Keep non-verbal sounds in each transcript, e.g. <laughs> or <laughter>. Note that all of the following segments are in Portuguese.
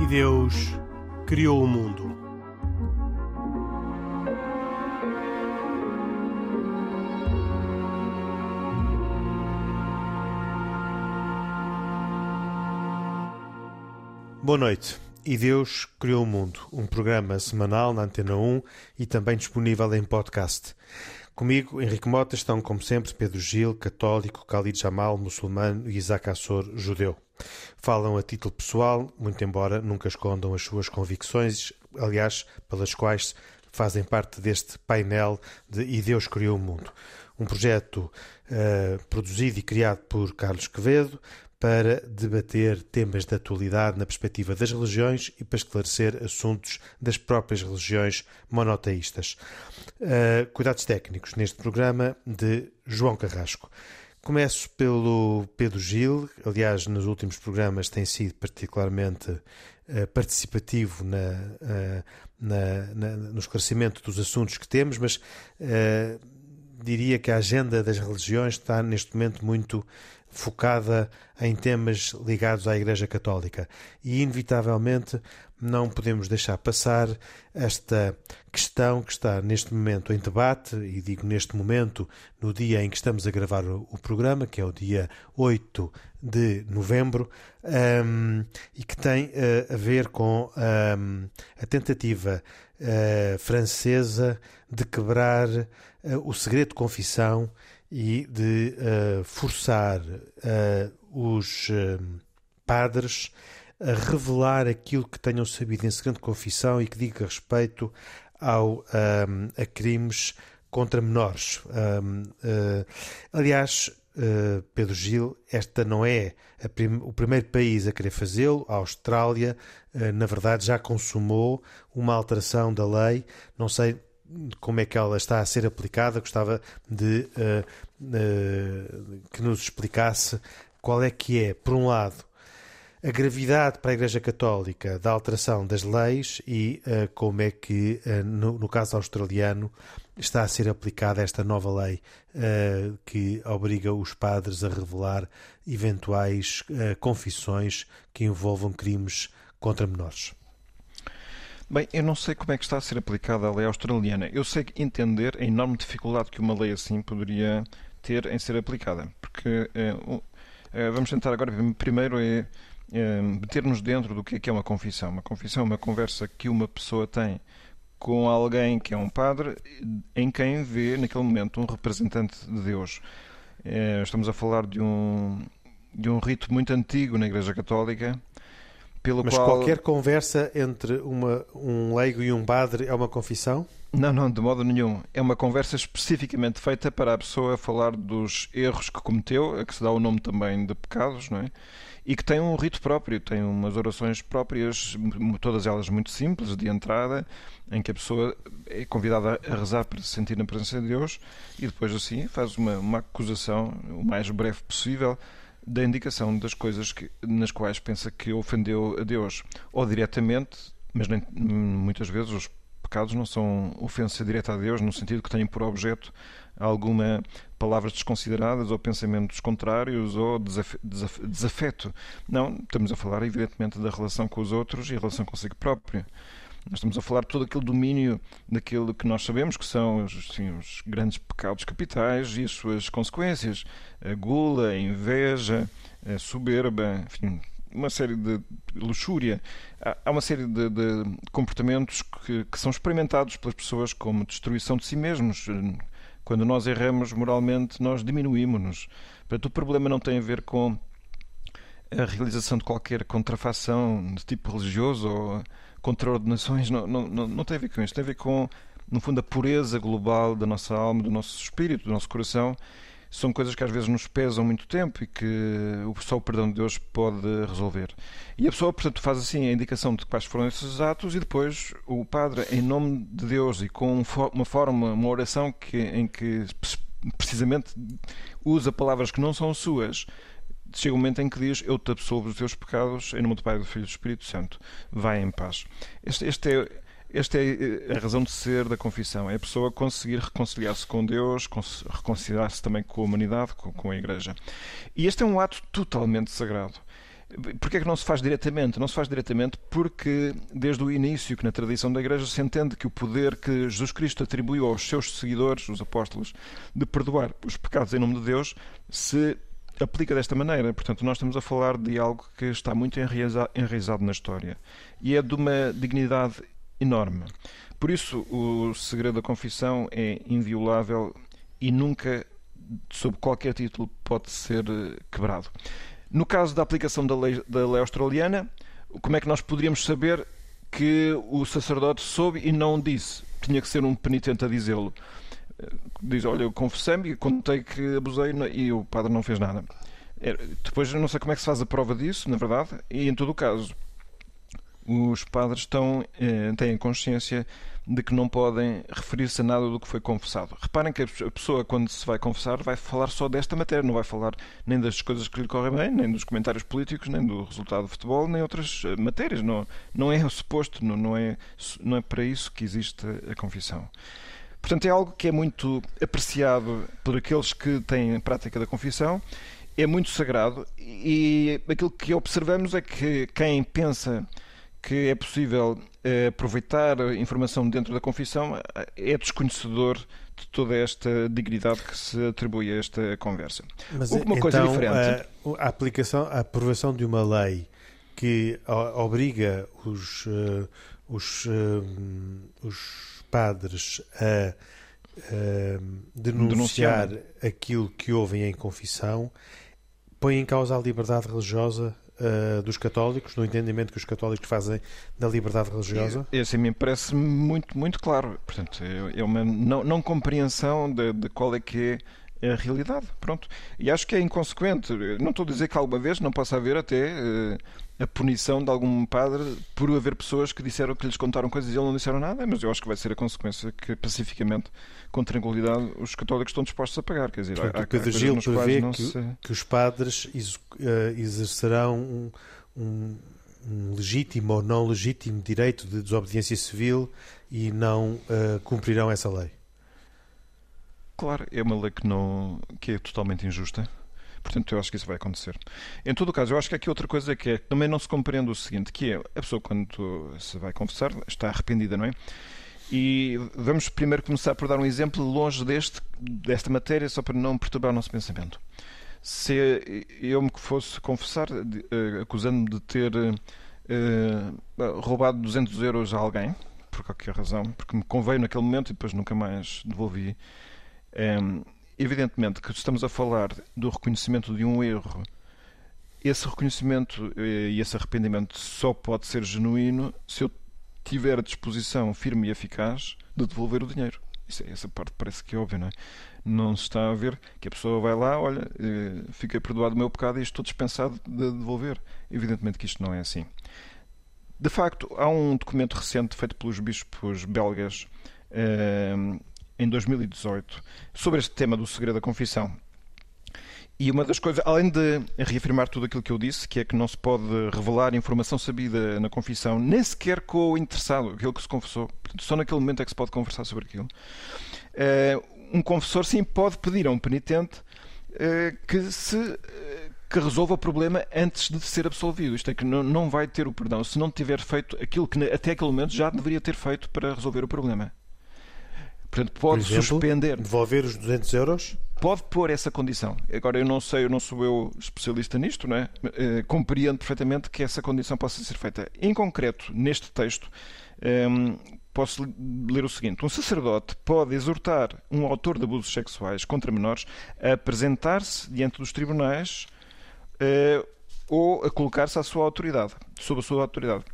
E Deus criou o mundo. Boa noite. E Deus criou o mundo, um programa semanal na Antena 1 e também disponível em podcast. Comigo, Henrique Mota, estão como sempre Pedro Gil, católico, Khalid Jamal, muçulmano e Isaac Assor, judeu. Falam a título pessoal, muito embora nunca escondam as suas convicções, aliás, pelas quais fazem parte deste painel de E Deus Criou o Mundo. Um projeto uh, produzido e criado por Carlos Quevedo, para debater temas de atualidade na perspectiva das religiões e para esclarecer assuntos das próprias religiões monoteístas. Uh, cuidados técnicos neste programa de João Carrasco. Começo pelo Pedro Gil, aliás, nos últimos programas tem sido particularmente uh, participativo na, uh, na, na, no esclarecimento dos assuntos que temos, mas diria que a agenda das religiões está neste momento muito focada em temas ligados à Igreja Católica. E, inevitavelmente, não podemos deixar passar esta questão que está neste momento em debate, e digo neste momento, no dia em que estamos a gravar o, programa, que é o dia 8 de novembro, um, e que tem uh, a ver com um, a tentativa uh, francesa de quebrar uh, o segredo de confissão e de uh, forçar os padres a revelar aquilo que tenham sabido em segredo de confissão e que diga respeito ao, a crimes contra menores. aliás, Pedro Gil, esta não é prim o primeiro país a querer fazê-lo. A Austrália, na verdade, já consumou uma alteração da lei. Não sei como é que ela está a ser aplicada, gostava de uh, uh, que nos explicasse qual é que é, por um lado, a gravidade para a Igreja Católica da alteração das leis e uh, como é que, no, no, caso australiano, está a ser aplicada esta nova lei que obriga os padres a revelar eventuais confissões que envolvam crimes contra menores. Bem, eu não sei como é que está a ser aplicada a lei australiana. Eu sei entender a enorme dificuldade que uma lei assim poderia ter em ser aplicada. Porque eh, vamos tentar agora, primeiro, é meter-nos dentro do que é, que é uma confissão. Uma confissão é uma conversa que uma pessoa tem com alguém que é um padre, em quem vê naquele momento um representante de Deus. É, estamos a falar de um, de um rito muito antigo na Igreja Católica pelo Mas qual... qualquer conversa entre uma, um leigo e um padre é uma confissão? Não, não, de modo nenhum. É uma conversa especificamente feita para a pessoa falar dos erros que cometeu, a que se dá o nome também de pecados, não é? E que tem um rito próprio, tem umas orações próprias, todas elas muito simples, de entrada, em que a pessoa é convidada a rezar para se sentir na presença de Deus e depois, assim, faz uma, uma acusação o mais breve possível da indicação das coisas que, nas quais pensa que ofendeu a Deus, ou diretamente, mas nem, muitas vezes os pecados não são ofensa direta a Deus, no sentido que têm por objeto alguma palavras desconsideradas ou pensamentos contrários ou desaf desaf desafeto. Não, estamos a falar evidentemente da relação com os outros e a relação consigo próprio. Nós estamos a falar de todo aquele domínio daquilo que nós sabemos que são assim, os grandes pecados capitais e as suas consequências. A gula, a inveja, a soberba, enfim, uma série de luxúria. Há uma série de, de comportamentos que, que, são experimentados pelas pessoas como destruição de si mesmos. Quando nós erramos moralmente, nós diminuímos-nos. Portanto, o problema não tem a ver com a realização de qualquer contrafação de tipo religioso ou contraordenações, não, não, não, não tem a ver com isso. Tem a ver com, no fundo, a pureza global da nossa alma, do nosso espírito, do nosso coração. São coisas que às vezes nos pesam muito tempo e que só o perdão de Deus pode resolver. E a pessoa, portanto, faz assim a indicação de quais foram esses atos e depois o padre, em nome de Deus e com uma forma, uma oração que, em que precisamente usa palavras que não são suas, chega um momento em que diz: Eu te absolvo os teus pecados, em nome do Pai, do Filho e do Espírito Santo. Vai em paz. Este, este é. Esta é a razão de ser da confissão. É a pessoa conseguir reconciliar-se com Deus, reconciliar-se também com a humanidade, com, com a Igreja. E este é um ato totalmente sagrado. Porquê é que não se faz diretamente? Não se faz diretamente porque, desde o início, que na tradição da Igreja se entende que o poder que Jesus Cristo atribuiu aos seus seguidores, os apóstolos, de perdoar os pecados em nome de Deus, se aplica desta maneira. Portanto, nós estamos a falar de algo que está muito enraizado na história e é de uma dignidade enorme. Por isso, o segredo da confissão é inviolável e nunca, sob qualquer título, pode ser quebrado. No caso da aplicação da lei, da lei australiana, como é que nós poderíamos saber que o sacerdote soube e não disse? Tinha que ser um penitente a dizê-lo. Diz, olha, eu confessei-me e contei que abusei e o padre não fez nada. É, depois, não sei como é que se faz a prova disso, na verdade, e em todo o caso, os padres estão, eh, têm consciência de que não podem referir-se a nada do que foi confessado. Reparem que a pessoa, quando se vai confessar, vai falar só desta matéria, não vai falar nem das coisas que lhe correm bem, nem dos comentários políticos, nem do resultado do futebol, nem outras eh, matérias. Não, não é o suposto, não, não, é, não é para isso que existe a confissão. Portanto, é algo que é muito apreciado por aqueles que têm prática da confissão, é muito sagrado e aquilo que observamos é que quem pensa que é possível eh, aproveitar a informação dentro da confissão eh, é desconhecedor de toda esta dignidade que se atribui a esta conversa. Mas uma então, coisa diferente. A, a, aplicação, a aprovação de uma lei que obriga os, uh, os, uh, os padres a uh, denunciar, denunciar aquilo que ouvem em confissão põe em causa a liberdade religiosa uh, dos católicos, no entendimento que os católicos fazem da liberdade religiosa? Esse me parece muito, muito claro. Portanto, é, é uma não, não compreensão de, de qual é que é a realidade. Pronto. E acho que é inconsequente. Não estou a dizer que alguma vez não possa haver até uh, a punição de algum padre por haver pessoas que disseram que lhes contaram coisas e ele não disseram nada, mas eu acho que vai ser a consequência que pacificamente, com tranquilidade, os católicos estão dispostos a pagar. Quer dizer, Portanto, há, o Pedro Gil prevê que, se... que, os padres eh, exercerão um, um, um, legítimo ou não legítimo direito de desobediência civil e não uh, cumprirão essa lei. Claro, é uma lei que, não, que é totalmente injusta Portanto, eu acho que isso vai acontecer. Em todo o caso, eu acho que aqui outra coisa que é também não se compreende o seguinte, que é a pessoa quando se vai confessar está arrependida, não é? E vamos primeiro começar por dar um exemplo longe deste, desta matéria, só para não perturbar o nosso pensamento. Se eu me fosse confessar, uh, acusando-me de ter uh, roubado 200 euros a alguém, por qualquer razão, porque me conveio naquele momento e depois nunca mais devolvi, um, evidentemente que estamos a falar do reconhecimento de um erro. Esse reconhecimento eh, e esse arrependimento só pode ser genuíno se eu tiver a disposição firme e eficaz de devolver o dinheiro. Isso, é, essa parte parece que é óbvia, não é? Não se está a ver que a pessoa vai lá, olha, eh, fiquei perdoado o meu pecado e estou dispensado de devolver. Evidentemente que isto não é assim. De facto, há um documento recente feito pelos bispos belgas eh, em 2018 sobre este tema do segredo da confissão. E uma das coisas, além de reafirmar tudo aquilo que eu disse, que é que não se pode revelar informação sabida na confissão, nem sequer com o interessado, aquele que se confessou, só naquele momento é que se pode conversar sobre aquilo. Eh, um confessor, sim, pode pedir a um penitente eh, que se eh, que resolva o problema antes de ser absolvido. Isto é que não vai ter o perdão se não tiver feito aquilo que até aquele momento já deveria ter feito para resolver o problema. Portanto, pode Por exemplo, suspender. Devolver os 200 euros? Pode pôr essa condição. Agora, eu não sei, eu não sou eu especialista nisto, não é? Uh, compreendo perfeitamente que essa condição possa ser feita. Em concreto, neste texto, ehm, posso ler o seguinte: um sacerdote pode exortar um autor de abusos sexuais contra menores a apresentar-se diante dos tribunais uh, ou a colocar-se à sua autoridade, sob a sua autoridade.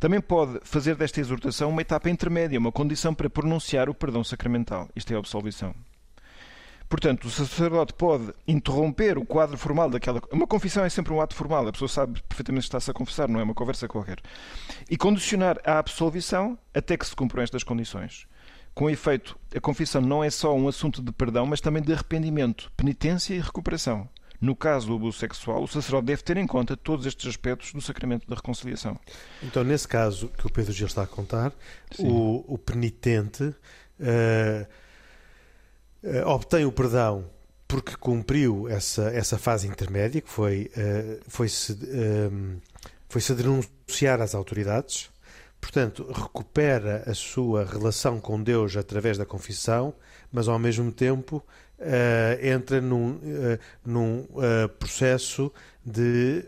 Também pode fazer desta exortação uma etapa intermédia, uma condição para pronunciar o perdão sacramental. Isto é a absolvição. Portanto, o sacerdote pode interromper o quadro formal daquela. Uma confissão é sempre um ato formal, a pessoa sabe perfeitamente que está-se a confessar, não é uma conversa qualquer. E condicionar a absolvição até que se cumpram estas condições. Com efeito, a confissão não é só um assunto de perdão, mas também de arrependimento, penitência e recuperação. No caso do abuso sexual, o sacerdote deve ter em conta todos estes aspectos do sacramento da reconciliação. Então, nesse caso que o Pedro Gil está a contar, o, o, penitente uh, uh, obtém o perdão porque cumpriu essa, essa fase intermédia, que foi, uh, foi-se foi -se denunciar às autoridades, portanto, recupera a sua relação com Deus através da confissão, mas ao mesmo tempo uh, entra num, uh, num uh, processo de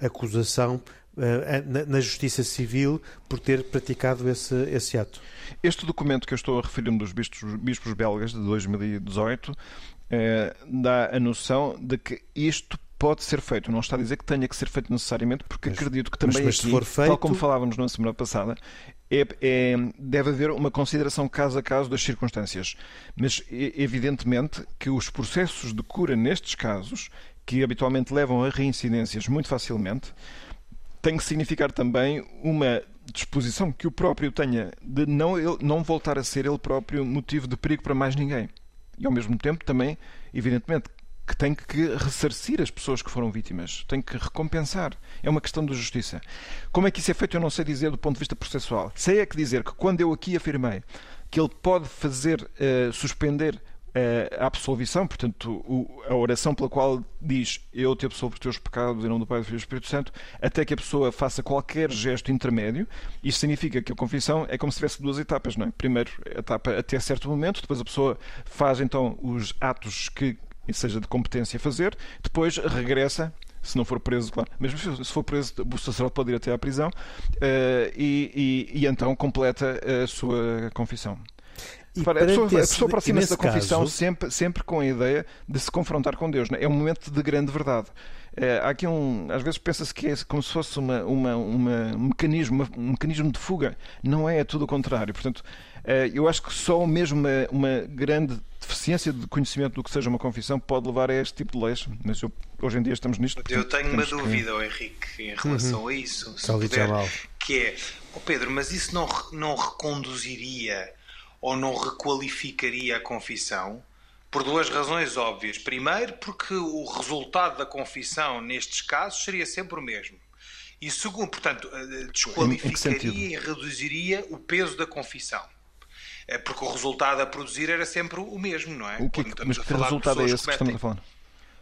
acusação na, na, Justiça Civil por ter praticado esse, esse ato. Este documento que eu estou a referir-me dos bispos, bispos belgas de 2018 dá a noção de que isto pode ser feito. Não está a dizer que tenha que ser feito necessariamente, porque mas, acredito que também mas, mas aqui, feito... tal como falávamos na semana passada, é, é, deve haver uma consideração caso a caso das circunstâncias. Mas, evidentemente, que os processos de cura nestes casos, que habitualmente levam a reincidências muito facilmente, têm que significar também uma disposição que o próprio tenha de não, ele, não voltar a ser ele próprio motivo de perigo para mais ninguém. E, ao mesmo tempo, também, evidentemente, que tem que ressarcir as pessoas que foram vítimas, tem que recompensar. É uma questão de justiça. Como é que isso é feito, eu não sei dizer do ponto de vista processual. Sei é que dizer que quando eu aqui afirmei que ele pode fazer uh, suspender uh, a absolvição, portanto, a oração pela qual diz eu te absolvo os teus pecados em nome do Pai, do Filho e do Espírito Santo, até que a pessoa faça qualquer gesto intermédio, isso significa que a confissão é como se tivesse duas etapas, não é? Primeiro, etapa até certo momento, depois a pessoa faz então os atos que e seja de competência fazer, depois regressa se não for preso, claro, mesmo se for preso, o sacerdote pode ir até à prisão uh, e, e, e, então completa a sua confissão. Repara, a pessoa, pessoa aproxima-se da confissão caso... sempre, sempre com a ideia de se confrontar com Deus. É? é um momento de grande verdade. É, há aqui um. Às vezes pensa-se que é como se fosse uma, uma, uma um, mecanismo, um mecanismo de fuga. Não é, é tudo o contrário. Portanto, eu acho que só mesmo uma, uma grande deficiência de conhecimento do que seja uma confissão pode levar a este tipo de leis. Mas eu, hoje em dia estamos nisto. Eu tenho uma dúvida, que... Henrique, em relação uhum. a isso. Se puder, que é, oh Pedro, mas isso não, não reconduziria ou não requalificaria a confissão? Por duas razões óbvias. Primeiro, porque o resultado da confissão nestes casos seria sempre o mesmo. E segundo, portanto, eh, desqualificaria e reduziria o peso da confissão. É porque o resultado a produzir era sempre o mesmo, não é? O que, mas que resultado é esse que estamos a falar?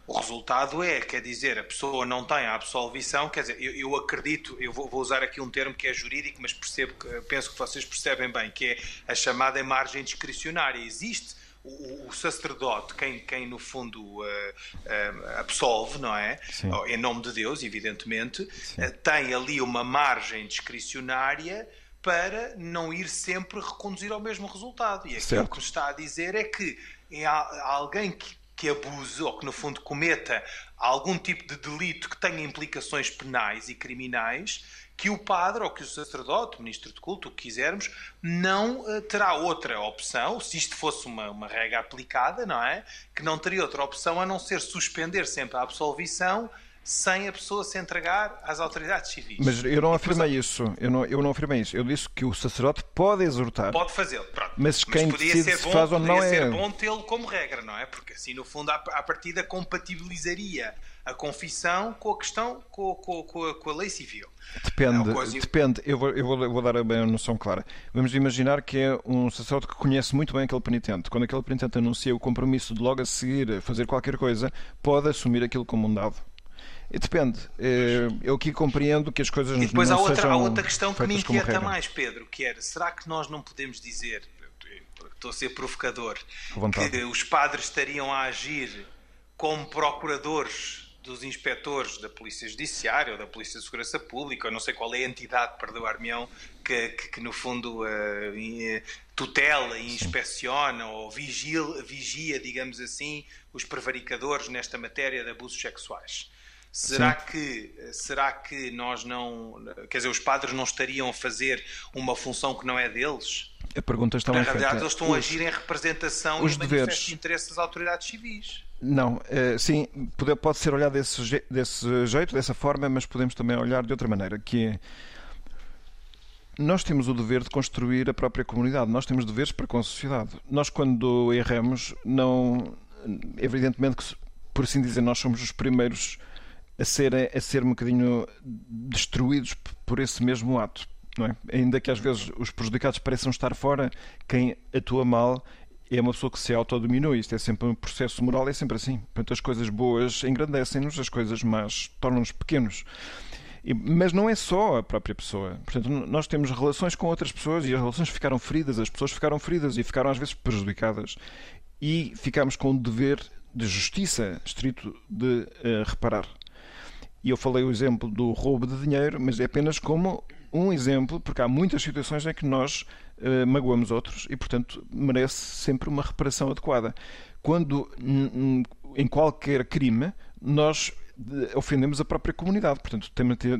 O resultado é, quer dizer, a pessoa não tem a absolvição, quer dizer, eu, eu acredito, eu vou, vou, usar aqui um termo que é jurídico, mas percebo, penso que vocês percebem bem, que é a chamada margem discricionária. Existe o, o, sacerdote, quem, quem no fundo uh, uh, absolve, não é? Sim. Em nome de Deus, evidentemente, uh, tem ali uma margem discricionária para não ir sempre reconduzir ao mesmo resultado. E aquilo que está a dizer é que é alguém que, que abuse ou que, no fundo, cometa algum tipo de delito que tenha implicações penais e criminais, que o padre ou que o sacerdote, o ministro de culto, o que quisermos, não uh, terá outra opção, se isto fosse uma, uma regra aplicada, não é? Que não teria outra opção a não ser suspender sempre a absolvição sem a pessoa se entregar às autoridades civis. Mas eu não afirmei isso. Eu não, eu não afirmei isso. Eu disse que o sacerdote pode exortar. Pode fazê-lo, pronto. Mas quem mas decide ser bom, se faz ou não é... ser bom tê-lo como regra, não é? Porque assim, no fundo, à partida compatibilizaria a confissão com a questão, com, com, com, a, com a, lei civil. Depende, é coisa... depende. Eu vou, eu, vou, eu vou dar bem a noção clara. Vamos imaginar que é um sacerdote que conhece muito bem aquele penitente. Quando aquele penitente anuncia o compromisso de logo a seguir fazer qualquer coisa, pode assumir aquilo como um dado. Depende. Eh, eu aqui compreendo que as coisas e depois não há outra, há outra questão que me inquieta mais, Pedro, que era, será que nós não podemos dizer, estou a ser provocador, que os padres estariam a agir como procuradores dos inspectores da Polícia Judiciária ou da Polícia de Segurança Pública, ou não sei qual é a entidade, perdoar-me, que, que, que, no fundo uh, tutela e inspeciona ou vigila, vigia, digamos assim, os prevaricadores nesta matéria de abusos sexuais. Será que, será que nós não. Quer dizer, os padres não estariam a fazer uma função que não é deles? A pergunta está Na realidade, eles estão os, a agir em representação os e deveres de interesse das autoridades civis. Não, é, sim, pode, pode ser olhado desse, desse jeito, dessa forma, mas podemos também olhar de outra maneira, que é nós temos o dever de construir a própria comunidade, nós temos deveres para com a sociedade. Nós, quando erramos, não. Evidentemente que por assim dizer, nós somos os primeiros a ser, a ser um bocadinho destruídos por esse mesmo ato. Não é? Ainda que às vezes os prejudicados pareçam estar fora, quem atua mal é uma pessoa que se autodominua. Isto é sempre um processo moral, é sempre assim. Portanto, as coisas boas engrandecem-nos, as coisas más tornam-nos pequenos. Mas não é só a própria pessoa. Portanto, nós temos relações com outras pessoas e as relações ficaram feridas, as pessoas ficaram feridas e ficaram às vezes prejudicadas. E ficamos com o dever de justiça estrito de uh, reparar. E eu falei o exemplo do roubo de dinheiro, mas é apenas como um exemplo, porque há muitas situações em que nós uh, magoamos outros e, portanto, merece sempre uma reparação adequada. Quando, em qualquer crime, nós ofendemos a própria comunidade, portanto,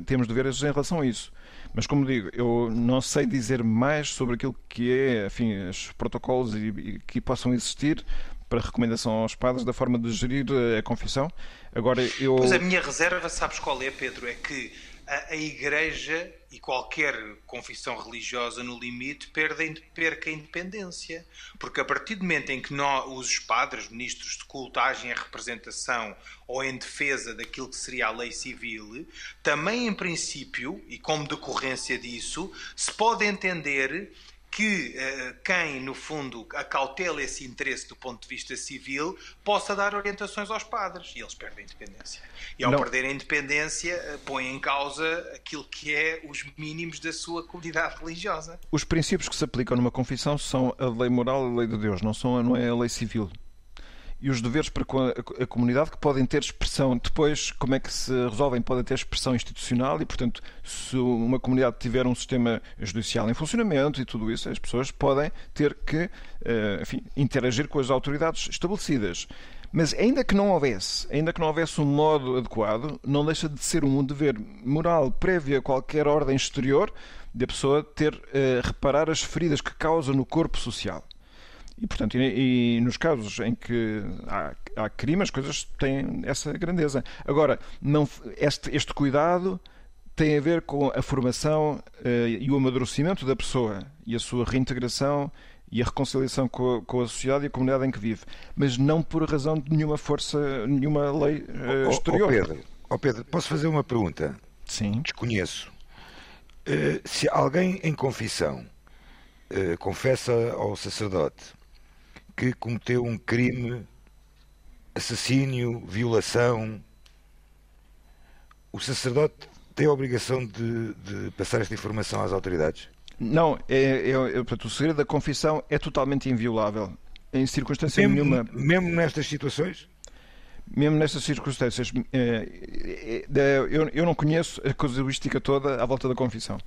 temos deveres em relação a isso. Mas, como digo, eu não sei dizer mais sobre aquilo que é, enfim, os protocolos e, e que possam existir para recomendação aos padres da forma de gerir a confissão. Agora, eu... Pois a minha reserva, sabes qual é, Pedro? É que a, a Igreja e qualquer confissão religiosa, no limite, perdem, perca a independência. Porque a partir do momento em que nós, os padres, ministros de culto, agem representação ou em defesa daquilo que seria a lei civil, também, em princípio, e como decorrência disso, se pode entender que uh, quem, no fundo, acautela esse interesse do ponto de vista civil possa dar orientações aos padres e eles perdem a independência. E ao Não. perder a independência, uh, põe em causa aquilo que é os mínimos da sua comunidade religiosa. Os princípios que se aplicam numa confissão são a lei moral e a lei de Deus, não, são, não é a lei civil e os deveres para com a, comunidade que podem ter expressão depois, como é que se resolvem, podem ter expressão institucional e, portanto, se uma comunidade tiver um sistema judicial em funcionamento e tudo isso, as pessoas podem ter que eh, enfim, interagir com as autoridades estabelecidas. Mas ainda que não houvesse, ainda que não houvesse um modo adequado, não deixa de ser um dever moral prévio a qualquer ordem exterior de a pessoa ter uh, reparar as feridas que causa no corpo social. E, portanto, e, e nos casos em que há, há crime, as coisas têm essa grandeza. Agora, não, este, este cuidado tem a ver com a formação uh, e o amadurecimento da pessoa e a sua reintegração e a reconciliação com a, com a, sociedade e a comunidade em que vive, mas não por razão de nenhuma força, nenhuma lei uh, oh, exterior. Oh Pedro, oh Pedro, posso fazer uma pergunta? Sim. Desconheço. Uh, se alguém em confissão confessa ao sacerdote que cometeu um crime, assassínio, violação. O sacerdote tem a obrigação de, de passar esta informação às autoridades? Não, é, é, é, portanto, o segredo da confissão é totalmente inviolável. Em circunstância mesmo, nenhuma. Mesmo nestas situações? Mesmo nestas circunstâncias. É, eu, eu não conheço a casuística toda à volta da confissão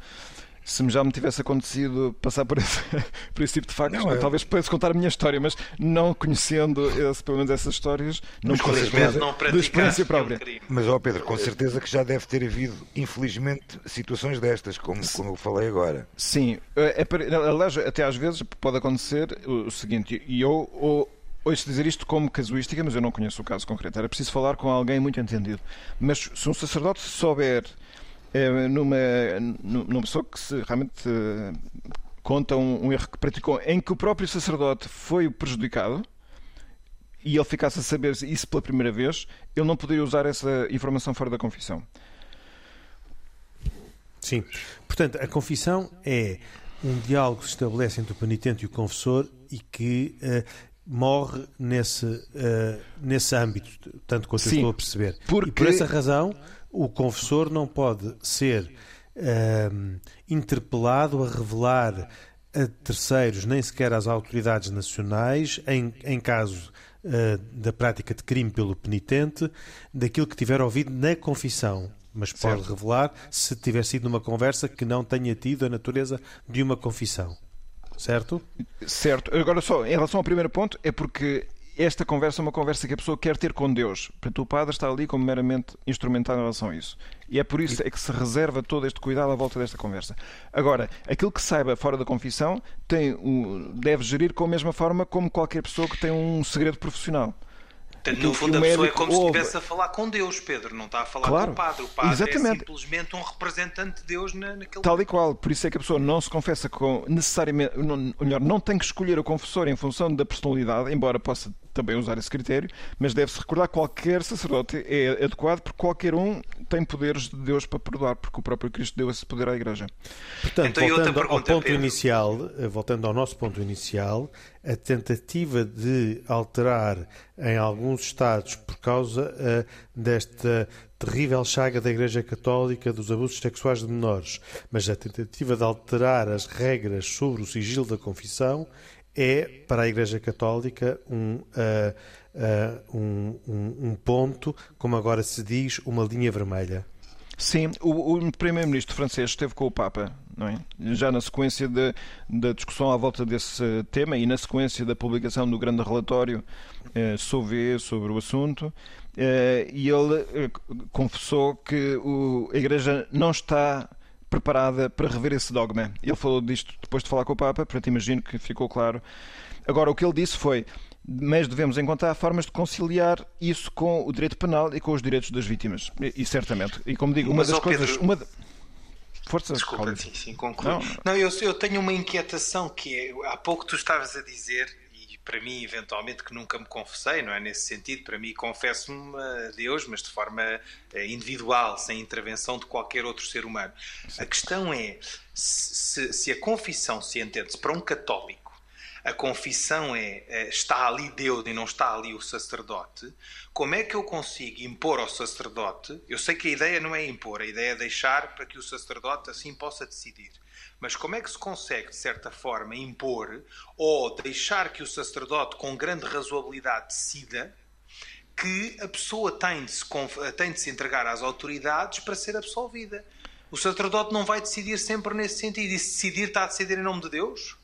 se já me tivesse acontecido passar por esse, <laughs> por esse tipo de factos, não, é... talvez pudesse contar a minha história, mas não conhecendo esse, pelo menos essas histórias, não posso falar de experiência própria. Mas, ó Pedro, com certeza que já deve ter havido, infelizmente, situações destas, como, como eu falei agora. Sim, é, é, aliás, até às vezes pode acontecer o seguinte, e eu. Ou, Ouço dizer isto como casuística, mas eu não conheço o caso concreto. Era preciso falar com alguém muito entendido. Mas se um sacerdote souber numa, numa pessoa que se realmente eh, conta um, um, erro que praticou em que o próprio sacerdote foi prejudicado e ele ficasse a saber isso pela primeira vez, ele não poderia usar essa informação fora da confissão. Sim. Portanto, a confissão é um diálogo que se estabelece entre o penitente e o confessor e que uh, morre nesse, uh, nesse âmbito, tanto quanto Sim, eu estou a perceber. Porque... E por essa razão o confessor não pode ser uh, interpelado a revelar a terceiros, nem sequer às autoridades nacionais, em, em caso uh, da prática de crime pelo penitente, daquilo que tiver ouvido na confissão. Mas pode certo. revelar se tiver sido numa conversa que não tenha tido a natureza de uma confissão. Certo? Certo. Agora, só em relação ao primeiro ponto, é porque esta conversa é uma conversa que a pessoa quer ter com Deus. Portanto, o padre está ali como meramente instrumental em relação a isso. E é por isso é que se reserva todo este cuidado à volta desta conversa. Agora, aquilo que saiba fora da confissão tem um, deve gerir com a mesma forma como qualquer pessoa que tem um segredo profissional. Portanto, no fundo, a pessoa é como ouve. se estivesse a falar com Deus, Pedro, não está a falar claro, com o padre. O padre é exatamente. é simplesmente um representante de Deus na, naquele Tal e qual. Por isso é que a pessoa não se confessa com necessariamente. Não, melhor, não tem que escolher o confessor em função da personalidade, embora possa também usar esse critério, mas deve-se recordar que qualquer sacerdote é adequado porque qualquer um tem poderes de Deus para perdoar, porque o próprio Cristo deu esse poder à Igreja. Portanto, então, voltando pergunta, ao ponto Pedro. inicial, eh, voltando ao nosso ponto inicial, a tentativa de alterar em alguns Estados por causa uh, desta terrível chaga da Igreja Católica dos abusos sexuais de menores, mas a tentativa de alterar as regras sobre o sigilo da confissão é, para a Igreja Católica, um, uh, uh, um, um, ponto, como agora se diz, uma linha vermelha. Sim, o, o primeiro-ministro francês esteve com o Papa, não é? já na sequência de, da discussão à volta desse tema e na sequência da publicação do grande relatório eh, sobre, sobre o assunto, eh, e ele eh, confessou que o, a Igreja não está preparada para rever esse dogma. Ele falou disto depois de falar com o Papa, portanto imagino que ficou claro. Agora, o que ele disse foi: mas devemos encontrar formas de conciliar isso com o direito penal e com os direitos das vítimas. E, e certamente. E como digo, uma mas, das coisas. Pedro... Uma... Força, Desculpa, sim, sim, conclui. Não, não eu, eu tenho uma inquietação que é, há pouco tu estavas a dizer para mim, eventualmente, que nunca me confessei, não é nesse sentido, para mim confesso-me a Deus, mas de forma eh, individual, sem intervenção de qualquer outro ser humano. Sim. A questão é se, se a confissão se entende-se para um católico, a confissão é, é está ali Deus e não está ali o sacerdote, como é que eu consigo impor ao sacerdote? Eu sei que a ideia não é impor, a ideia é deixar para que o sacerdote assim possa decidir. Mas como é que se consegue, de certa forma, impor ou deixar que o sacerdote, com grande razoabilidade, decida que a pessoa tem de, se, tem de se entregar às autoridades para ser absolvida? O sacerdote não vai decidir sempre nesse sentido. E se decidir, está a decidir em nome de Deus?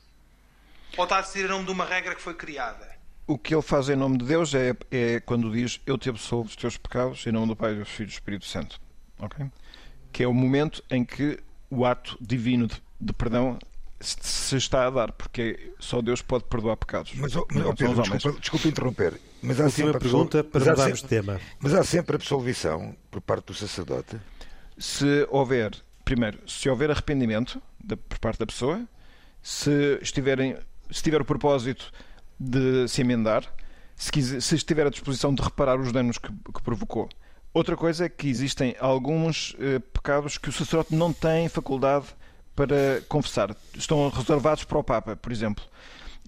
Ou está a decidir em nome de uma regra que foi criada? O que ele faz em nome de Deus é, é quando diz: Eu te absolvo dos teus pecados, em nome do Pai, do Filho e do Espírito Santo. Ok? Que é o momento em que o ato divino de de perdão se está a dar, porque só Deus pode perdoar pecados. Mas, oh, mas oh, Pedro, desculpa, desculpa, interromper. Mas há Última pergunta para mudarmos de tema. Mas há sempre absolvição por parte do sacerdote? Se houver, primeiro, se houver arrependimento de, por parte da pessoa, se, estiverem, se tiver o propósito de se emendar, se, quiser, se estiver à disposição de reparar os danos que, que provocou. Outra coisa é que existem alguns eh, pecados que o sacerdote não tem faculdade para confessar. Estão reservados para o Papa, por exemplo.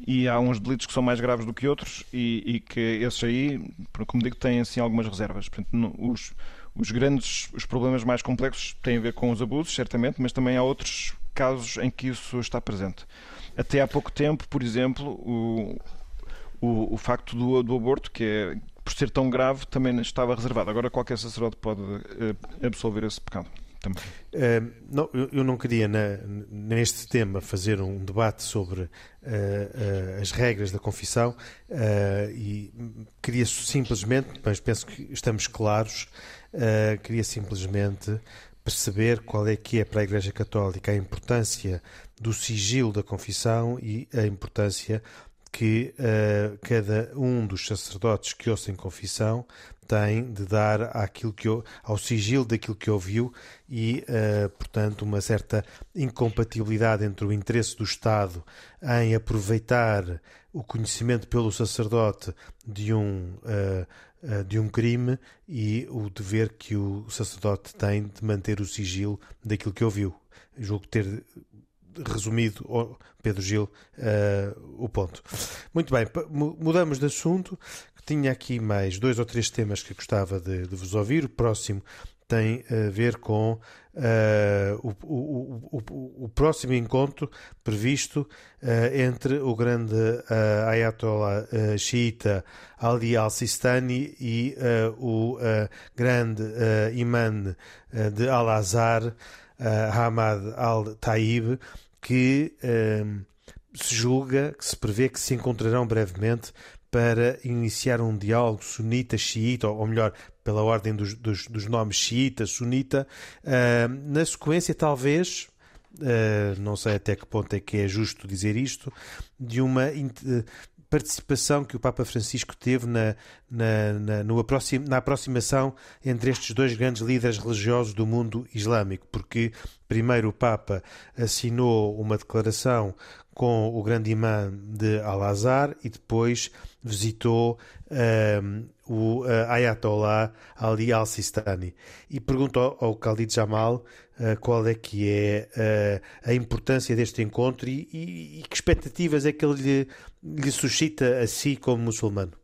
E há uns delitos que são mais graves do que outros e, e que esses aí, como digo, têm assim algumas reservas. Portanto, os, os grandes, os problemas mais complexos têm a ver com os abusos, certamente, mas também há outros casos em que isso está presente. Até há pouco tempo, por exemplo, o, o, o facto do, do aborto, que é, por ser tão grave, também estava reservado. Agora qualquer sacerdote pode uh, absolver esse pecado. Uh, não, eu, não queria na, neste tema fazer um debate sobre uh, uh, as regras da confissão e queria simplesmente, mas penso que estamos claros, queria simplesmente perceber qual é que é para a Igreja Católica a importância do sigilo da confissão e a importância que uh, cada um dos sacerdotes que ouçam confissão tem de dar àquilo que, ao sigilo daquilo que ouviu e, uh, portanto, uma certa incompatibilidade entre o interesse do Estado em aproveitar o conhecimento pelo sacerdote de um, uh, de um crime e o dever que o sacerdote tem de manter o sigilo daquilo que ouviu. Julgo ter resumido, Pedro Gil, uh, o ponto. Muito bem, mudamos de assunto. Tinha aqui mais dois ou três temas que gostava de, de vos ouvir. O próximo tem a ver com uh, o, o, o, o, próximo encontro previsto uh, entre o grande uh, Ayatollah uh, xiita Ali al-Sistani e o grande imã de Al-Azhar, Hamad al-Taib, que se julga, que se prevê que se encontrarão brevemente para iniciar um diálogo sunita-xiita, ou melhor, pela ordem dos, dos, dos nomes xiita, sunita, uh, na sequência, talvez, uh, não sei até que ponto é que é justo dizer isto, de uma. Participação que o Papa Francisco teve na, na, na, no aproxim, na aproximação entre estes dois grandes líderes religiosos do mundo islâmico, porque primeiro o Papa assinou uma declaração com o grande imã de Al-Azhar e depois visitou um, o uh, Ayatollah Ali al-Sistani e perguntou ao, ao Khalid Jamal uh, qual é que é uh, a importância deste encontro e, e, e, que expectativas é que ele lhe, lhe suscita a si como muçulmano.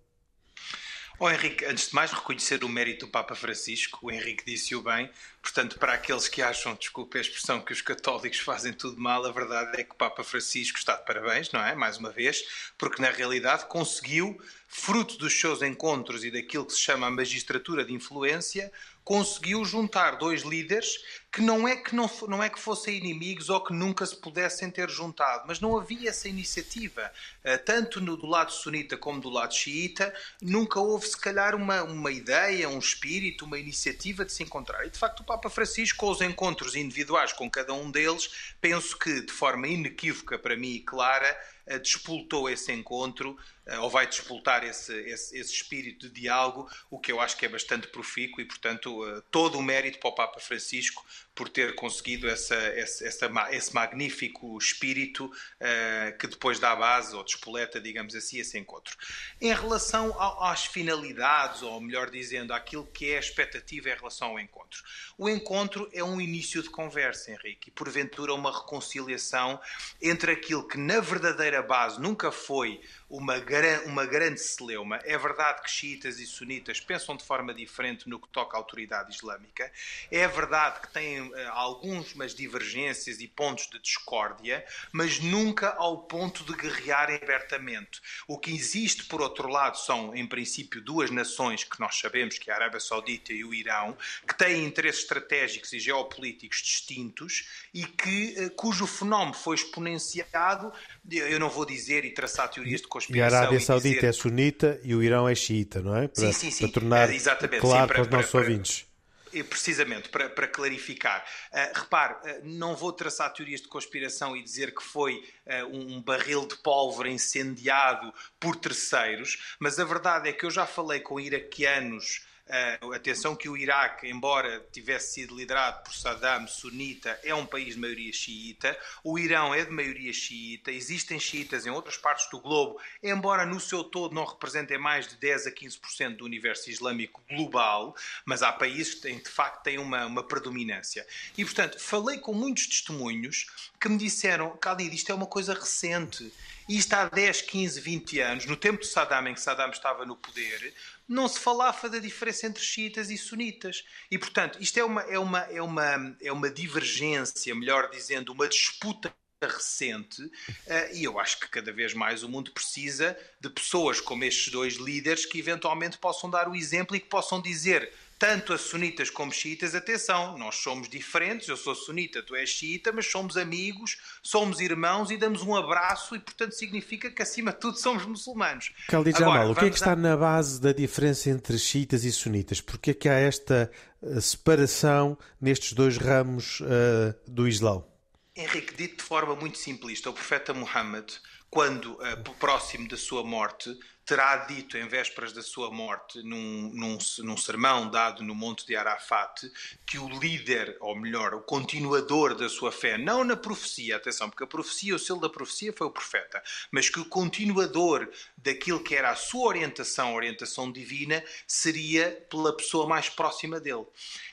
Oh, Henrique, antes de mais reconhecer o mérito do Papa Francisco, o Henrique disse-o bem, portanto, para aqueles que acham, desculpe a expressão, que os católicos fazem tudo mal, a verdade é que o Papa Francisco está de parabéns, não é? Mais uma vez, porque na realidade conseguiu, fruto dos seus encontros e daquilo que se chama a magistratura de influência, conseguiu juntar dois líderes que não é que não, não é que fossem inimigos ou que nunca se pudessem ter juntado, mas não havia essa iniciativa, eh, tanto no, do lado sunita como do lado xiita, nunca houve se calhar uma, uma ideia, um espírito, uma iniciativa de se encontrar. E de facto o Papa Francisco, com os encontros individuais com cada um deles, penso que de forma inequívoca para mim e clara, eh, despoltou esse encontro, ou vai despoltar esse, esse, esse, espírito de diálogo, o que eu acho que é bastante profícuo e, portanto, eh, todo o mérito para o Papa Francisco por ter conseguido essa, essa, esse magnífico espírito uh, que depois dá base ou despoleta, digamos assim, esse encontro. Em relação às finalidades, ou melhor dizendo, àquilo que é a expectativa em relação ao encontro. O encontro é um início de conversa, Henrique, e porventura uma reconciliação entre aquilo que na verdadeira base nunca foi uma, gran, uma grande celeuma. É verdade que xiitas e sunitas pensam de forma diferente no que toca à autoridade islâmica. É verdade que têm uh, algumas divergências e pontos de discórdia, mas nunca ao ponto de guerrear abertamente. O que existe, por outro lado, são, em princípio, duas nações que nós sabemos, que é a Arábia Saudita e o Irão, que têm interesses estratégicos e geopolíticos distintos e que, uh, cujo fenómeno foi exponenciado, eu não vou dizer e traçar teorias de conspiração. E a Arábia Saudita dizer... é sunita e o Irão é xiita, não é? Para, sim, sim, sim. Para tornar é, claro sim, para, para, os nossos para, ouvintes. Precisamente, para, para clarificar. Uh, repare, uh, não vou traçar teorias de conspiração e dizer que foi uh, um barril de pólvora incendiado por terceiros, mas a verdade é que eu já falei com iraquianos Uh, atenção que o Iraque, embora tivesse sido liderado por Saddam sunita, é um país de maioria xiita. O Irão é de maioria xiita. Existem xiitas em outras partes do globo, embora no seu todo não representem mais de 10 a 15% do universo islâmico global, mas há países que têm, de facto têm uma, uma predominância. E, portanto, falei com muitos testemunhos que me disseram, Khalid, isto é uma coisa recente. Isto há 10, 15, 20 anos, no tempo de Saddam, em que Saddam estava no poder, não se falava da diferença entre xiitas e sunitas. E, portanto, isto é uma, é uma, é uma, é uma divergência, melhor dizendo, uma disputa recente uh, e eu acho que cada vez mais o mundo precisa de pessoas como estes dois líderes que eventualmente possam dar o exemplo e que possam dizer tanto a sunitas como xiitas, atenção, nós somos diferentes, eu sou sunita, tu és xiita, mas somos amigos, somos irmãos e damos um abraço e, portanto, significa que, acima de tudo, somos muçulmanos. Khalid Jamal, o que é que está na base da diferença entre xiitas e sunitas? Porque é que há esta eh, separação nestes dois ramos uh, do Islão? Henrique, dito de forma muito simplista, o profeta Muhammad, quando uh, próximo da sua morte, terá dito em vésperas da sua morte, num, num, num, sermão dado no Monte de Arafat, que o líder, ou melhor, o continuador da sua fé, não na profecia, atenção, porque a profecia, o selo da profecia foi o profeta, mas que o continuador daquilo que era a sua orientação, a orientação divina, seria pela pessoa mais próxima dele.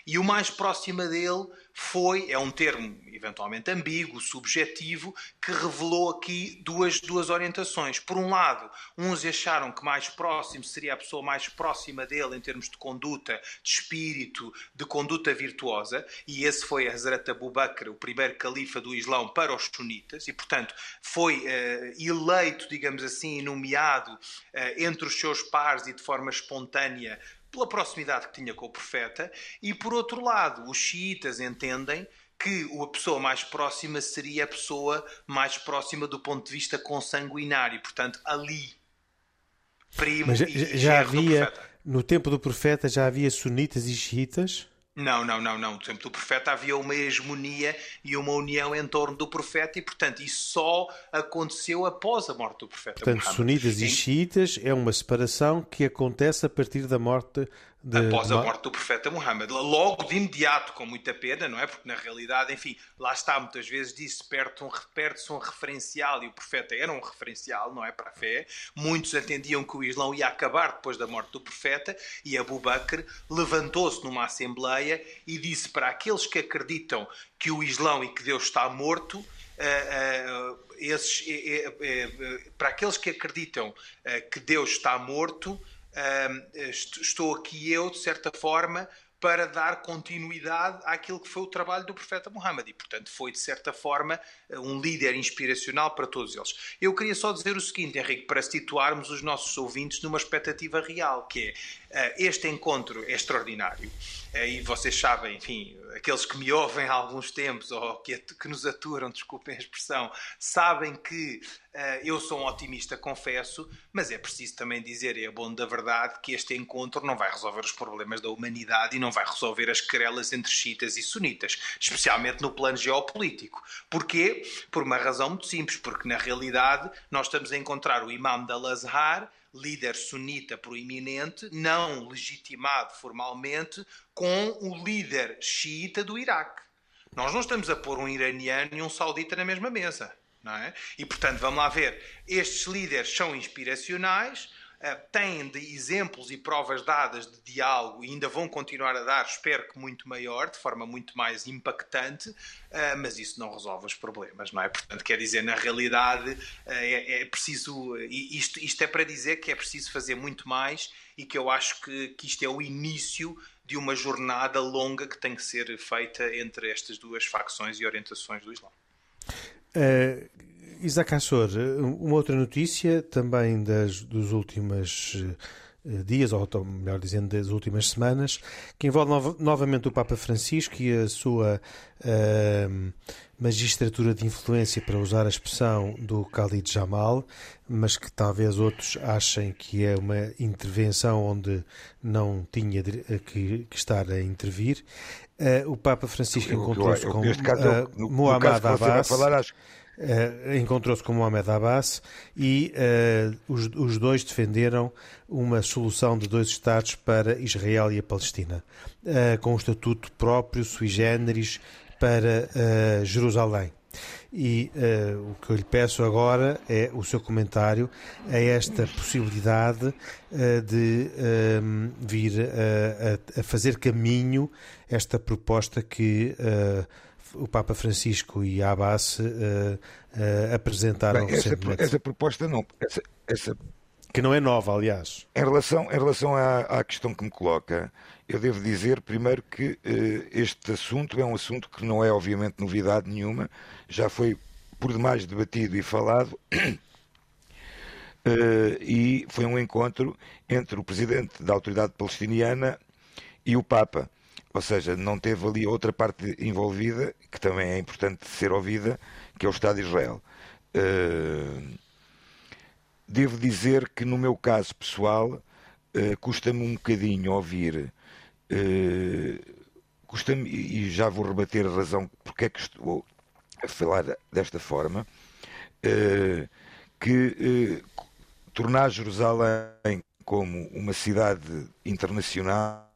E o mais próxima dele foi, é um termo eventualmente ambíguo, subjetivo, que revelou aqui duas, duas orientações. Por um lado, uns acharam que mais próximo seria a pessoa mais próxima dele em termos de conduta, de espírito, de conduta virtuosa, e esse foi Hazrat Abu Bakr, o primeiro califa do Islão para os sunitas, e portanto foi uh, eleito, digamos assim, nomeado uh, entre os seus pares e de forma espontânea pela proximidade que tinha com o profeta, e por outro lado, os xiitas entendem que a pessoa mais próxima seria a pessoa mais próxima do ponto de vista consanguinário, portanto, Ali. Primo Mas já, já havia, no tempo do profeta, já havia sunitas e xiitas? Não, não, não, não. No tempo do profeta havia uma hegemonia e uma união em torno do profeta e, portanto, isso só aconteceu após a morte do profeta Portanto, Muhammad. sunitas e xiitas é uma separação que acontece a partir da morte de... Após a morte do profeta Muhammad. Logo de imediato, com muita pena, não é? Porque, na realidade, enfim, lá está, muitas vezes diz-se, perde-se um, perde um referencial e o profeta era um referencial, não é? Para a fé. Muitos entendiam que o Islão ia acabar depois da morte do profeta e Abu Bakr levantou-se numa assembleia e disse para aqueles que acreditam que o Islão e que Deus está morto, uh, uh, esses, uh, para aqueles que acreditam que Deus está morto, estou aqui eu, de certa forma, para dar continuidade àquilo que foi o trabalho do profeta Muhammad e, portanto, foi de certa forma um líder inspiracional para todos eles. Eu queria só dizer o seguinte, Henrique, para situarmos os nossos ouvintes numa expectativa real, que é este encontro é extraordinário. E vocês sabem, enfim, aqueles que me ouvem há alguns tempos ou que, que nos aturam, desculpem a expressão, sabem que uh, eu sou um otimista, confesso, mas é preciso também dizer, é bom da verdade, que este encontro não vai resolver os problemas da humanidade e não vai resolver as querelas entre xiitas e sunitas, especialmente no plano geopolítico. Porquê? Por uma razão muito simples, porque na realidade nós estamos a encontrar o imam da Al-Azhar líder sunita proeminente, não legitimado formalmente, com o líder xiita do Iraque. Nós não estamos a pôr um iraniano e um saudita na mesma mesa. É? E, portanto, vamos lá ver. Estes líderes são inspiracionais, têm de exemplos e provas dadas de diálogo e ainda vão continuar a dar, espero que muito maior, de forma muito mais impactante, eh, mas isso não resolve os problemas, não é? Portanto, quer dizer, na realidade eh, é, é preciso, isto, isto é para dizer que é preciso fazer muito mais e que eu acho que, que isto é o início de uma jornada longa que tem que ser feita entre estas duas facções e orientações do Islã. Uh Isaac Assor, uma outra notícia também das, dos últimos eh, dias, ou melhor dizendo, das últimas semanas, que envolve no, novamente o Papa Francisco e a sua uh, magistratura de influência, para usar a expressão do Khalid Jamal, mas que talvez outros achem que é uma intervenção onde não tinha que, que estar a intervir. Uh, o Papa Francisco encontrou-se com uh, Muhammad Abbas. Falar, acho Uh, encontrou-se com Mohamed Abbas e uh, os, os, dois defenderam uma solução de dois Estados para Israel e a Palestina, uh, com um estatuto próprio, sui generis, para Jerusalém. E o que eu lhe peço agora é o seu comentário a esta possibilidade de vir a, a, fazer caminho esta proposta que o Papa Francisco e a Abbas uh, uh, apresentaram Bem, essa, essa, proposta não. Essa, essa, Que não é nova, aliás. Em relação, em relação à, à questão que me coloca, eu devo dizer primeiro que uh, este assunto é um assunto que não é obviamente novidade nenhuma, já foi por demais debatido e falado. <clears throat> e foi um encontro entre o presidente da autoridade palestiniana e o Papa. Ou seja, não teve ali outra parte envolvida, que também é importante ser ouvida, que é o Estado de Israel. Uh, devo dizer que no meu caso pessoal, uh, custa-me um bocadinho ouvir, uh, custa-me, e já vou rebater a razão porque é que estou a falar desta forma, que tornar Jerusalém como uma cidade internacional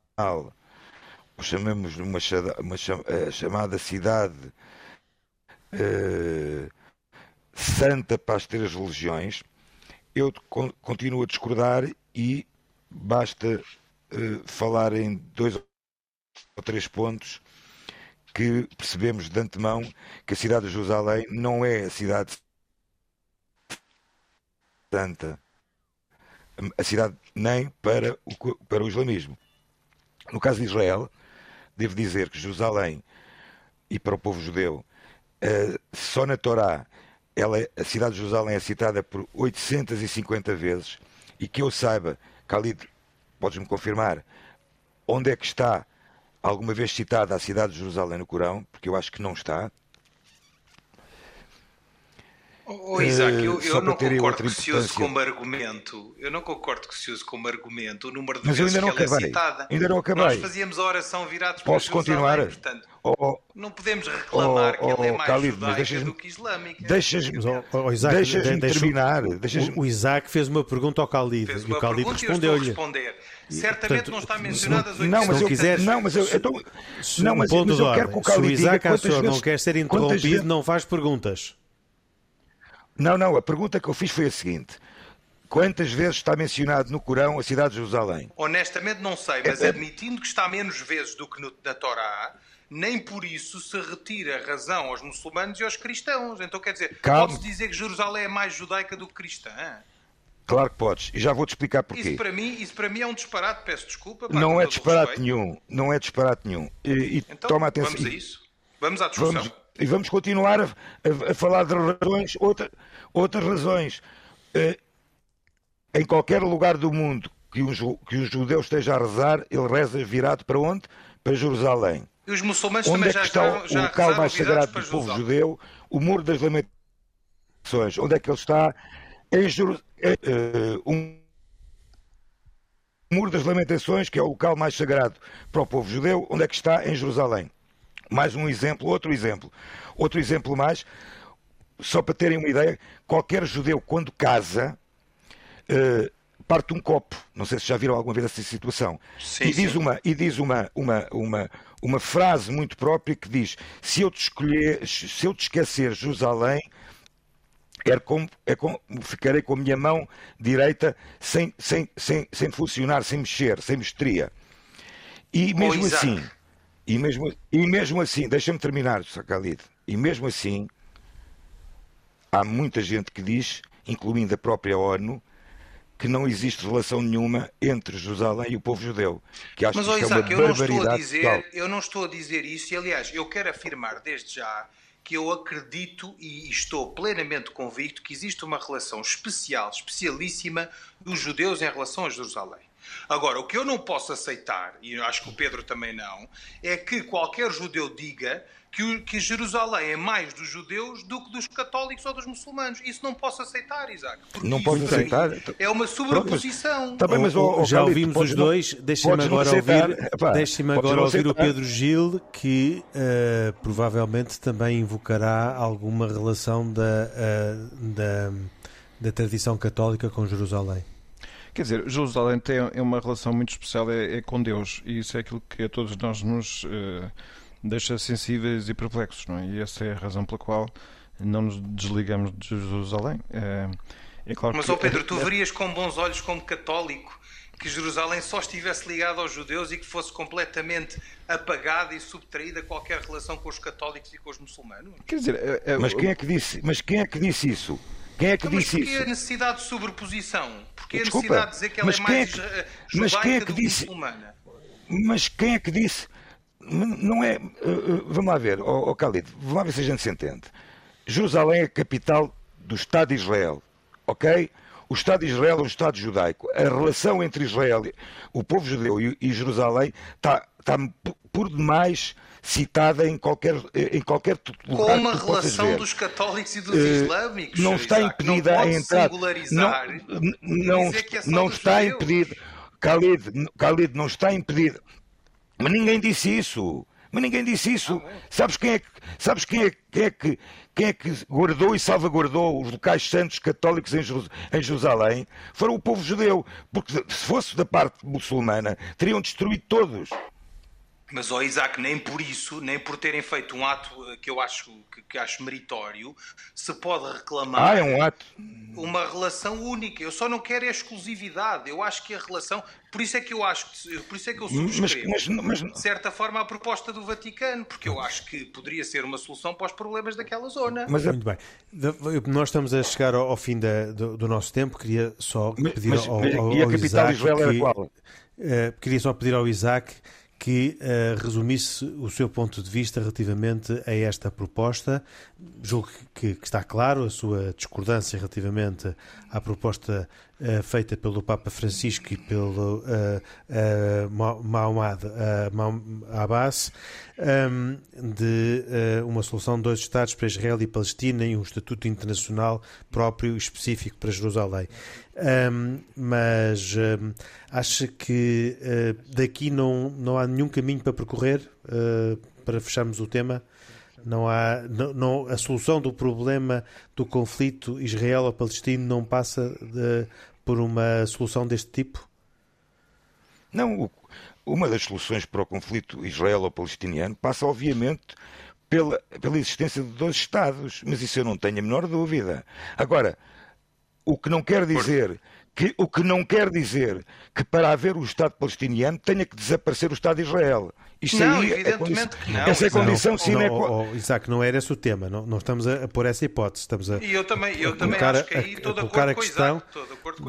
chamamos uma, uma eh, chamada cidade uh, santa para as três religiões, eu continuo a discordar e basta uh, falar em dois ou três pontos que percebemos de antemão que a cidade de Jerusalém não é a cidade santa, a cidade nem para o, para o islamismo. No caso de Israel, devo dizer que Jerusalém, e para o povo judeu, uh, só na Torá, ela, a cidade de Jerusalém é citada por 850 vezes, e que eu saiba, Khalid, podes-me confirmar, onde é que está alguma vez citada a cidade de Jerusalém no Corão, porque eu acho que não está. Oh, Isaac, eu, eu não concordo que se use como argumento. Eu não concordo que se use como argumento o número de Mas vezes ainda não que ela é acabei. citada. Ainda não acabei. Nós fazíamos a oração virados Posso para Jerusalém, continuar? portanto, Oh, não podemos reclamar oh, que ela é oh, mais Khalid, mas judaica deixas-me- do que islâmica. Deixas-me deixas de- deixa- terminar. Deixas O, o Isaac fez uma pergunta ao Khalid e o uma Khalid respondeu-lhe. Certamente portanto, não está se mencionada as não, mas não eu, quiseres- não, mas eu, Se não, um mas, ponto mas de eu quero que o Se o Khalid diga Isaac Assor não quer ser interrompido, não faz perguntas. Não, não, a pergunta que eu fiz foi a seguinte: quantas vezes está mencionado no Corão a cidade de Jerusalém? Honestamente não sei, mas admitindo que está menos vezes do que no- na Torá, nem por isso se retira a razão aos muçulmanos e aos cristãos. Então quer dizer, pode-se dizer que Jerusalém é mais judaica do que cristã? Claro que podes, e já vou-te explicar porquê. Isso para, mim, isso para mim é um disparate, peço desculpa. pá, Não é disparate respeito. nenhum, não é disparate nenhum. E, e Então, toma atenção. vamos a isso. Vamos à discussão. Vamos, e vamos continuar a, a- a falar de razões, outra, outras razões. Eh, em qualquer lugar do mundo que um, que um judeu esteja a rezar, ele reza virado para onde? Para Jerusalém. E os muçulmanos Onde também é que já, está rezaram- o já local mais sagrado do povo Jerusalém. judeu? O Muro das Lamentações. Onde é que ele está? Em Jeru- eh, eh, um Muro das Lamentações, que é o local mais sagrado para o povo judeu, onde é que está? Em Jerusalém. Mais um exemplo, outro exemplo. Outro exemplo mais, só para terem uma ideia, qualquer judeu quando casa eh, parte um copo. Não sei se já viram alguma vez essa situação. Sim, e diz, sim. uma, e diz uma, uma, uma, uma frase muito própria que diz: se eu te escolher, se eu te esquecer Jerusalém, é como, é como ficarei com a minha mão direita sem, sem, sem, sem funcionar, sem mexer, sem mestria. E mesmo Isaac. assim, e mesmo, e mesmo assim, deixa-me terminar, Sacalide, e mesmo assim, há muita gente que diz, incluindo a própria ONU, que não existe relação nenhuma entre Jerusalém e o povo judeu. Que acho Mas, que ó, isto é uma Isaac, eu não estou a dizer, total. eu não estou a dizer isso, e aliás, eu quero afirmar desde já que eu acredito e estou plenamente convicto que existe uma relação especial, especialíssima dos judeus em relação a Jerusalém. Agora, o que eu não posso aceitar, e acho que o Pedro também não, é que qualquer judeu diga que, o- que Jerusalém é mais dos judeus do que dos católicos ou dos muçulmanos. Isso não posso aceitar, Isaac. Não aí aceitar? É uma sobreposição. Tá bem, mas, ó, já ouvimos os dois. Deixem-me agora ouvir, deixem agora ouvir o. Pedro Gil, que eh, provavelmente também invocará alguma relação da, eh, da, da tradição católica com Jerusalém. Quer dizer, Jerusalém tem é uma relação muito especial é, é com Deus e isso é aquilo que a todos nós nos eh, deixa sensíveis e perplexos, não é? E essa é a razão pela qual não nos desligamos de Jerusalém. É, é claro Mas, que ó Pedro, tu verias com bons olhos como católico que Jerusalém só estivesse ligado aos judeus e que fosse completamente apagada e subtraída qualquer relação com os católicos e com os muçulmanos? Quer dizer, é- é- Mas quem é que disse, mas quem é que disse isso? Quem é que Então, mas disse porquê a isso? necessidade de sobreposição? Porquê a Desculpa, necessidade de dizer que ela mas é quem é mais que- mas judaica é que do que disse- muçulmana? Mas quem é que disse? Não é. uh, uh, vamos lá ver, ó ó Khalid, vamos lá ver se a gente se entende. Jerusalém é a capital do Estado de Israel, ok? O Estado de Israel é um Estado judaico. A relação entre Israel, o povo judeu e, e Jerusalém está, está por demais citada em qualquer, em qualquer Com lugar uma tu possas relação dos católicos e dos Eh, islâmicos. não está Isaac. impedida não a entrar. Não, e não, que é não está judeus. impedido. Khalid, Khalid, não está impedido. Mas ninguém disse isso. Mas ninguém disse isso. Sabes quem é que, sabes quem é, quem é que, quem é que guardou e salvaguardou os locais santos católicos em, Jeru- em Jerusalém? Foram o povo judeu. Porque se fosse da parte muçulmana, teriam destruído todos. Mas, ó Isaac, nem por isso, nem por terem feito um ato eh, que eu acho, que, que acho meritório, se pode reclamar Ah, é um ato. uma relação única. Eu só não quero a exclusividade. Eu acho que a relação. Por isso é que eu acho que. Por isso é que eu Mas, subscrevo. mas, mas, de certa forma, a proposta do Vaticano, porque eu acho que poderia ser uma solução para os problemas daquela zona. mas a- Muito bem. Nós estamos a chegar ao, ao fim da- do, do nosso tempo. Queria só Mas- pedir mas- ao, mas- ao, e a capital de Isaac Israel era qual? eh, queria só pedir ao Isaac que eh, resumisse o seu ponto de vista relativamente a esta proposta. Julgo que, que está claro a sua discordância relativamente à proposta uh, feita pelo Papa Francisco e pelo uh, Mahmoud Abbas um, de uma solução de dois Estados para Israel e Palestina e um estatuto internacional próprio e específico para Jerusalém. Um, mas um, acha que daqui não, não há nenhum caminho para percorrer para fecharmos o tema? Não há, não, não, a solução do problema do conflito israelo-palestino não passa de, por uma solução deste tipo? Não, uma das soluções para o conflito israelo-palestiniano passa, obviamente, pela, pela existência de dois Estados, mas isso eu não tenho a menor dúvida. Agora, o que não quer dizer que, o que não quer dizer que para haver o Estado palestiniano tenha que desaparecer o Estado de Israel. Isto não, aí é condição, que não. Essa é a condição sine qua non. Oh, Isaac, não era esse o tema. Não, não estamos a, a pôr essa hipótese. Estamos a, e eu também, eu também acho que aí estou de acordo com Isaac.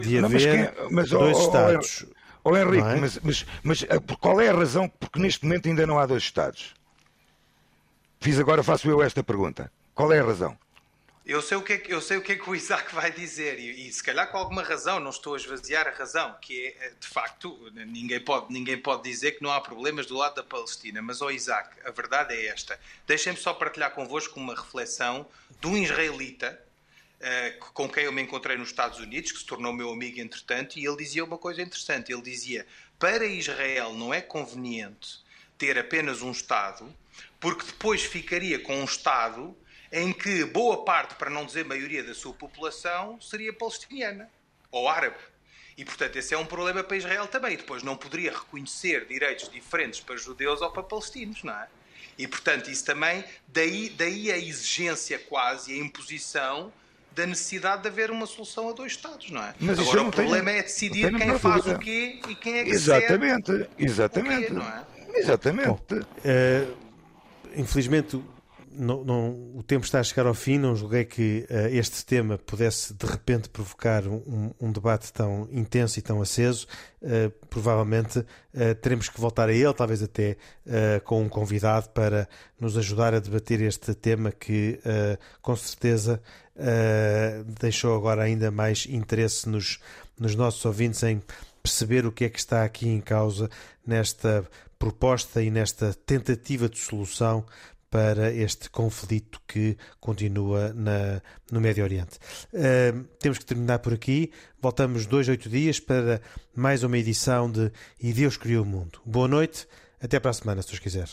de haver não, mas, mas, dois oh, Estados. Oh, oh Henrique, é? mas, mas, mas eh, qual é a razão porque neste momento ainda não há dois Estados? Fiz agora, faço eu esta pergunta. Qual é a razão? Eu sei o que é, eu sei o que, é que o Isaac vai dizer e, e, se calhar com alguma razão, não estou a esvaziar a razão, que é, eh, de facto, ninguém pode, ninguém pode dizer que não há problemas do lado da Palestina, mas, ó oh Isaac, a verdade é esta. Deixem-me só partilhar convosco uma reflexão de um israelita uh, com quem eu me encontrei nos Estados Unidos, que se tornou meu amigo entretanto, e ele dizia uma coisa interessante. Ele dizia, para Israel não é conveniente ter apenas um Estado, porque depois ficaria com um Estado em que boa parte, para não dizer maioria da sua população, seria palestiniana ou árabe. E, portanto, esse é um problema para Israel também. E depois não poderia reconhecer direitos diferentes para judeus ou para palestinos, não é? E, portanto, isso também, daí, daí a exigência quase, a imposição da necessidade de haver uma solução a dois Estados, não é? Mas Agora, o problema tenho, é decidir quem faz o quê e quem é que Exatamente, exatamente. Quê, não é? Exatamente. Bom, uh, infelizmente, não, não, o tempo está a chegar ao fim. Não julguei que uh, este tema pudesse de repente provocar um, um, debate tão intenso e tão aceso. Uh, provavelmente uh, teremos que voltar a ele, talvez até com um convidado para nos ajudar a debater este tema que, com certeza, deixou agora ainda mais interesse nos, nos nossos ouvintes em perceber o que é que está aqui em causa nesta proposta e nesta tentativa de solução para este conflito que continua na, no Médio Oriente. Uh, temos que terminar por aqui. Voltamos dois, oito dias para mais uma edição de E Deus Criou o Mundo. Boa noite, até para a semana, se os quiser.